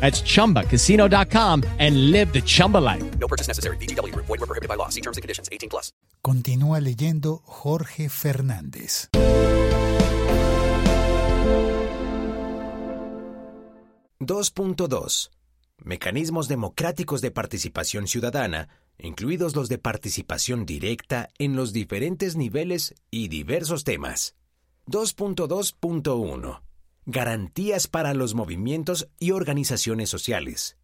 That's ChumbaCasino.com and live the Chumba life. No purchase necessary. BGW. Void were prohibited by law. See terms and conditions. 18 plus. Continúa leyendo Jorge Fernández. ...2.2... Mecanismos democráticos de participación ciudadana incluidos los de participación directa en los diferentes niveles y diversos temas. 2.2.1 Garantías para los movimientos y organizaciones sociales.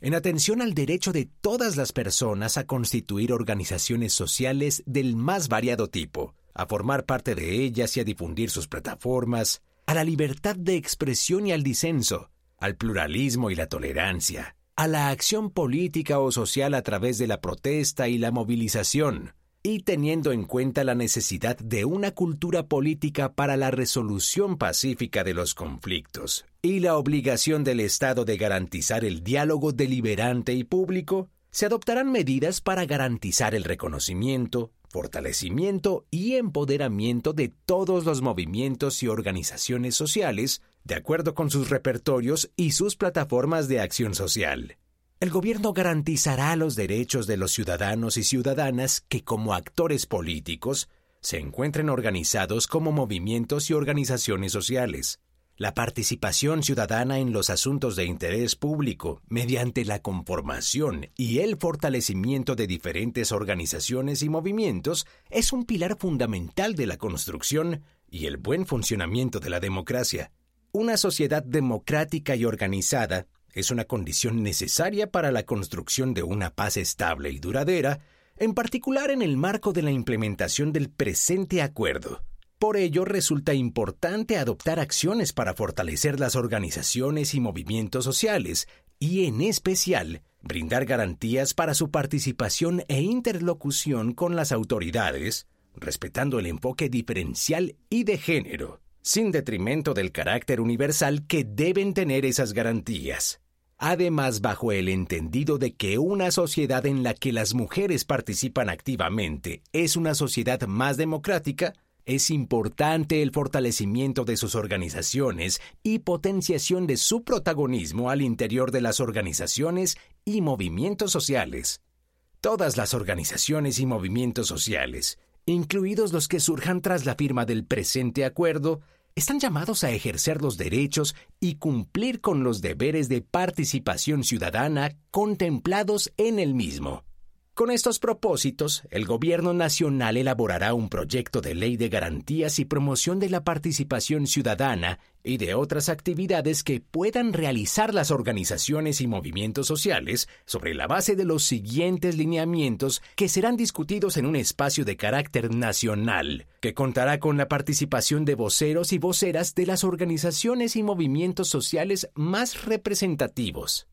En atención al derecho de todas las personas a constituir organizaciones sociales del más variado tipo, a formar parte de ellas y a difundir sus plataformas, a la libertad de expresión y al disenso, al pluralismo y la tolerancia, a la acción política o social a través de la protesta y la movilización, y teniendo en cuenta la necesidad de una cultura política para la resolución pacífica de los conflictos y la obligación del Estado de garantizar el diálogo deliberante y público, se adoptarán medidas para garantizar el reconocimiento, fortalecimiento y empoderamiento de todos los movimientos y organizaciones sociales de acuerdo con sus repertorios y sus plataformas de acción social. El gobierno garantizará los derechos de los ciudadanos y ciudadanas que como actores políticos se encuentren organizados como movimientos y organizaciones sociales. La participación ciudadana en los asuntos de interés público mediante la conformación y el fortalecimiento de diferentes organizaciones y movimientos es un pilar fundamental de la construcción y el buen funcionamiento de la democracia. Una sociedad democrática y organizada es una condición necesaria para la construcción de una paz estable y duradera, en particular en el marco de la implementación del presente acuerdo. Por ello resulta importante adoptar acciones para fortalecer las organizaciones y movimientos sociales y, en especial, brindar garantías para su participación e interlocución con las autoridades, respetando el enfoque diferencial y de género sin detrimento del carácter universal que deben tener esas garantías. Además, bajo el entendido de que una sociedad en la que las mujeres participan activamente es una sociedad más democrática, es importante el fortalecimiento de sus organizaciones y potenciación de su protagonismo al interior de las organizaciones y movimientos sociales. Todas las organizaciones y movimientos sociales, incluidos los que surjan tras la firma del presente acuerdo, están llamados a ejercer los derechos y cumplir con los deberes de participación ciudadana contemplados en el mismo. Con estos propósitos, el Gobierno Nacional elaborará un proyecto de ley de garantías y promoción de la participación ciudadana y de otras actividades que puedan realizar las organizaciones y movimientos sociales sobre la base de los siguientes lineamientos que serán discutidos en un espacio de carácter nacional, que contará con la participación de voceros y voceras de las organizaciones y movimientos sociales más representativos.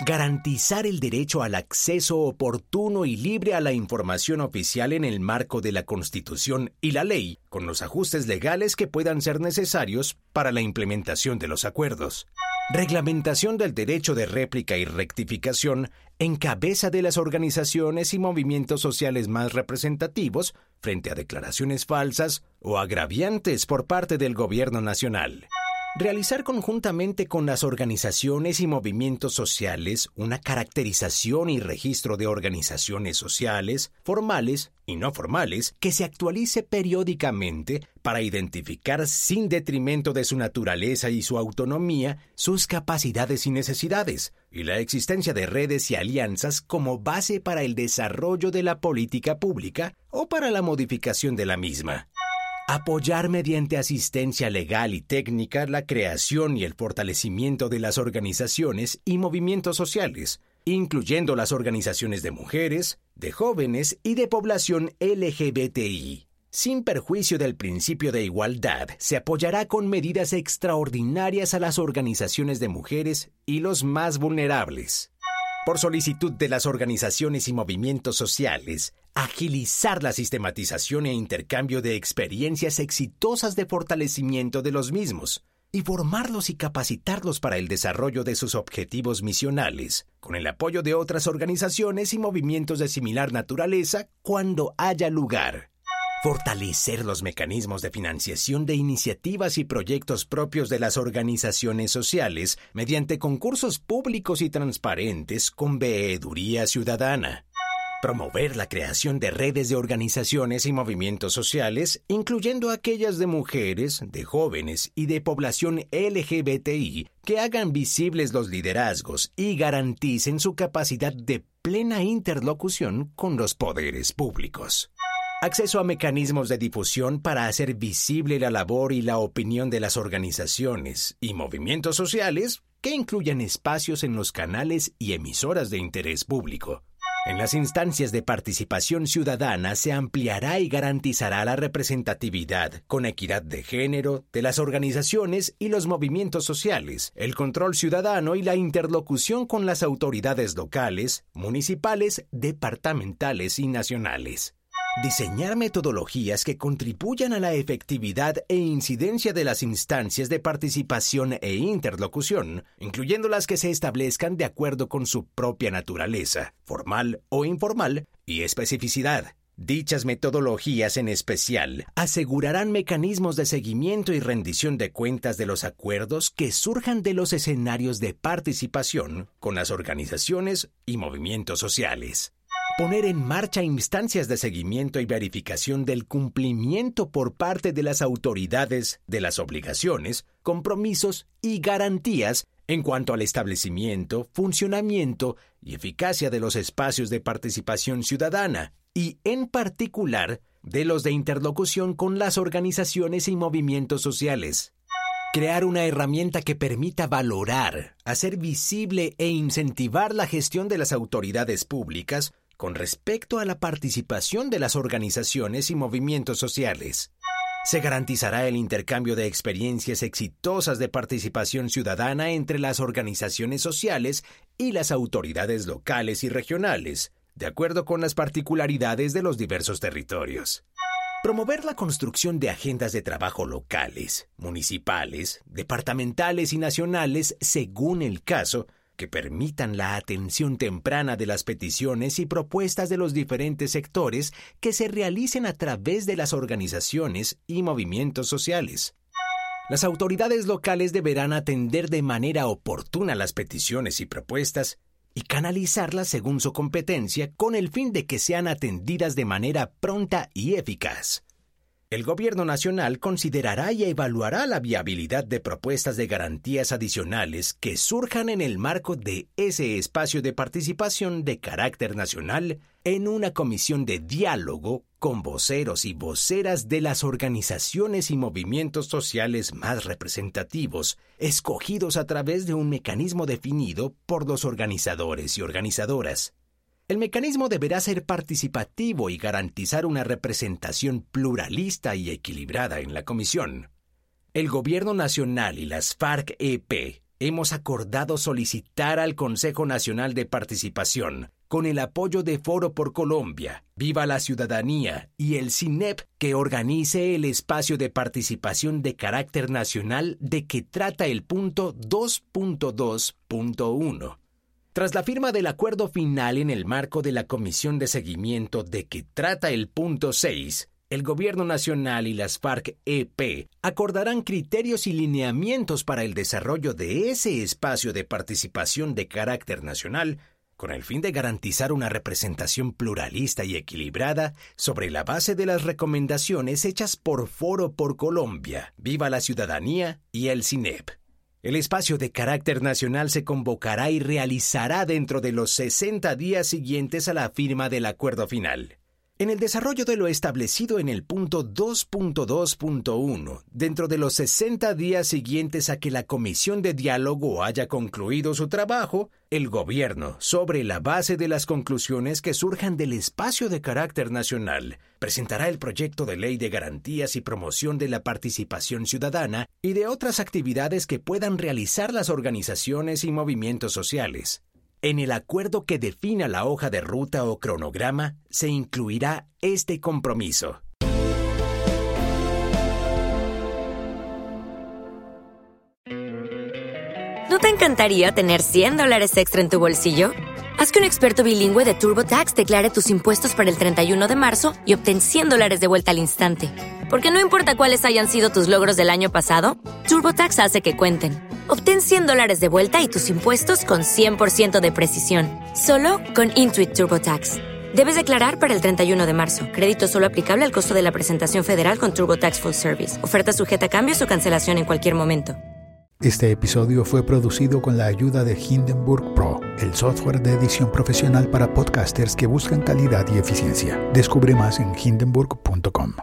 Garantizar el derecho al acceso oportuno y libre a la información oficial en el marco de la Constitución y la ley, con los ajustes legales que puedan ser necesarios para la implementación de los acuerdos. Reglamentación del derecho de réplica y rectificación en cabeza de las organizaciones y movimientos sociales más representativos frente a declaraciones falsas o agraviantes por parte del Gobierno Nacional Realizar conjuntamente con las organizaciones y movimientos sociales una caracterización y registro de organizaciones sociales, formales y no formales, que se actualice periódicamente para identificar sin detrimento de su naturaleza y su autonomía sus capacidades y necesidades, y la existencia de redes y alianzas como base para el desarrollo de la política pública o para la modificación de la misma. Apoyar mediante asistencia legal y técnica la creación y el fortalecimiento de las organizaciones y movimientos sociales, incluyendo las organizaciones de mujeres, de jóvenes y de población LGBTI. Sin perjuicio del principio de igualdad, se apoyará con medidas extraordinarias a las organizaciones de mujeres y los más vulnerables por solicitud de las organizaciones y movimientos sociales, agilizar la sistematización e intercambio de experiencias exitosas de fortalecimiento de los mismos, y formarlos y capacitarlos para el desarrollo de sus objetivos misionales, con el apoyo de otras organizaciones y movimientos de similar naturaleza cuando haya lugar fortalecer los mecanismos de financiación de iniciativas y proyectos propios de las organizaciones sociales mediante concursos públicos y transparentes con veeduría ciudadana. Promover la creación de redes de organizaciones y movimientos sociales, incluyendo aquellas de mujeres, de jóvenes y de población LGBTI, que hagan visibles los liderazgos y garanticen su capacidad de plena interlocución con los poderes públicos acceso a mecanismos de difusión para hacer visible la labor y la opinión de las organizaciones y movimientos sociales que incluyan espacios en los canales y emisoras de interés público. En las instancias de participación ciudadana se ampliará y garantizará la representatividad, con equidad de género, de las organizaciones y los movimientos sociales, el control ciudadano y la interlocución con las autoridades locales, municipales, departamentales y nacionales. Diseñar metodologías que contribuyan a la efectividad e incidencia de las instancias de participación e interlocución, incluyendo las que se establezcan de acuerdo con su propia naturaleza, formal o informal, y especificidad. Dichas metodologías en especial asegurarán mecanismos de seguimiento y rendición de cuentas de los acuerdos que surjan de los escenarios de participación con las organizaciones y movimientos sociales poner en marcha instancias de seguimiento y verificación del cumplimiento por parte de las autoridades de las obligaciones, compromisos y garantías en cuanto al establecimiento, funcionamiento y eficacia de los espacios de participación ciudadana y, en particular, de los de interlocución con las organizaciones y movimientos sociales. Crear una herramienta que permita valorar, hacer visible e incentivar la gestión de las autoridades públicas con respecto a la participación de las organizaciones y movimientos sociales. Se garantizará el intercambio de experiencias exitosas de participación ciudadana entre las organizaciones sociales y las autoridades locales y regionales, de acuerdo con las particularidades de los diversos territorios. Promover la construcción de agendas de trabajo locales, municipales, departamentales y nacionales según el caso, que permitan la atención temprana de las peticiones y propuestas de los diferentes sectores que se realicen a través de las organizaciones y movimientos sociales. Las autoridades locales deberán atender de manera oportuna las peticiones y propuestas y canalizarlas según su competencia con el fin de que sean atendidas de manera pronta y eficaz. El Gobierno Nacional considerará y evaluará la viabilidad de propuestas de garantías adicionales que surjan en el marco de ese espacio de participación de carácter nacional en una comisión de diálogo con voceros y voceras de las organizaciones y movimientos sociales más representativos, escogidos a través de un mecanismo definido por los organizadores y organizadoras. El mecanismo deberá ser participativo y garantizar una representación pluralista y equilibrada en la comisión. El Gobierno Nacional y las FARC-EP hemos acordado solicitar al Consejo Nacional de Participación, con el apoyo de Foro por Colombia, Viva la Ciudadanía y el CINEP, que organice el espacio de participación de carácter nacional de que trata el punto 2.2.1 tras la firma del acuerdo final en el marco de la comisión de seguimiento de que trata el punto 6, el Gobierno Nacional y las FARC-EP acordarán criterios y lineamientos para el desarrollo de ese espacio de participación de carácter nacional con el fin de garantizar una representación pluralista y equilibrada sobre la base de las recomendaciones hechas por Foro por Colombia, Viva la Ciudadanía y el CINEP. El espacio de carácter nacional se convocará y realizará dentro de los 60 días siguientes a la firma del acuerdo final. En el desarrollo de lo establecido en el punto 2.2.1, dentro de los 60 días siguientes a que la comisión de diálogo haya concluido su trabajo, el gobierno, sobre la base de las conclusiones que surjan del espacio de carácter nacional, presentará el proyecto de ley de garantías y promoción de la participación ciudadana y de otras actividades que puedan realizar las organizaciones y movimientos sociales. En el acuerdo que defina la hoja de ruta o cronograma se incluirá este compromiso. ¿No te encantaría tener 100 dólares extra en tu bolsillo? Haz que un experto bilingüe de TurboTax declare tus impuestos para el 31 de marzo y obtén 100 dólares de vuelta al instante. Porque no importa cuáles hayan sido tus logros del año pasado, TurboTax hace que cuenten Obtén 100 dólares de vuelta y tus impuestos con 100% de precisión, solo con Intuit TurboTax. Debes declarar para el 31 de marzo. Crédito solo aplicable al costo de la presentación federal con TurboTax Full Service. Oferta sujeta a cambios o cancelación en cualquier momento. Este episodio fue producido con la ayuda de Hindenburg Pro, el software de edición profesional para podcasters que buscan calidad y eficiencia. Descubre más en hindenburg.com.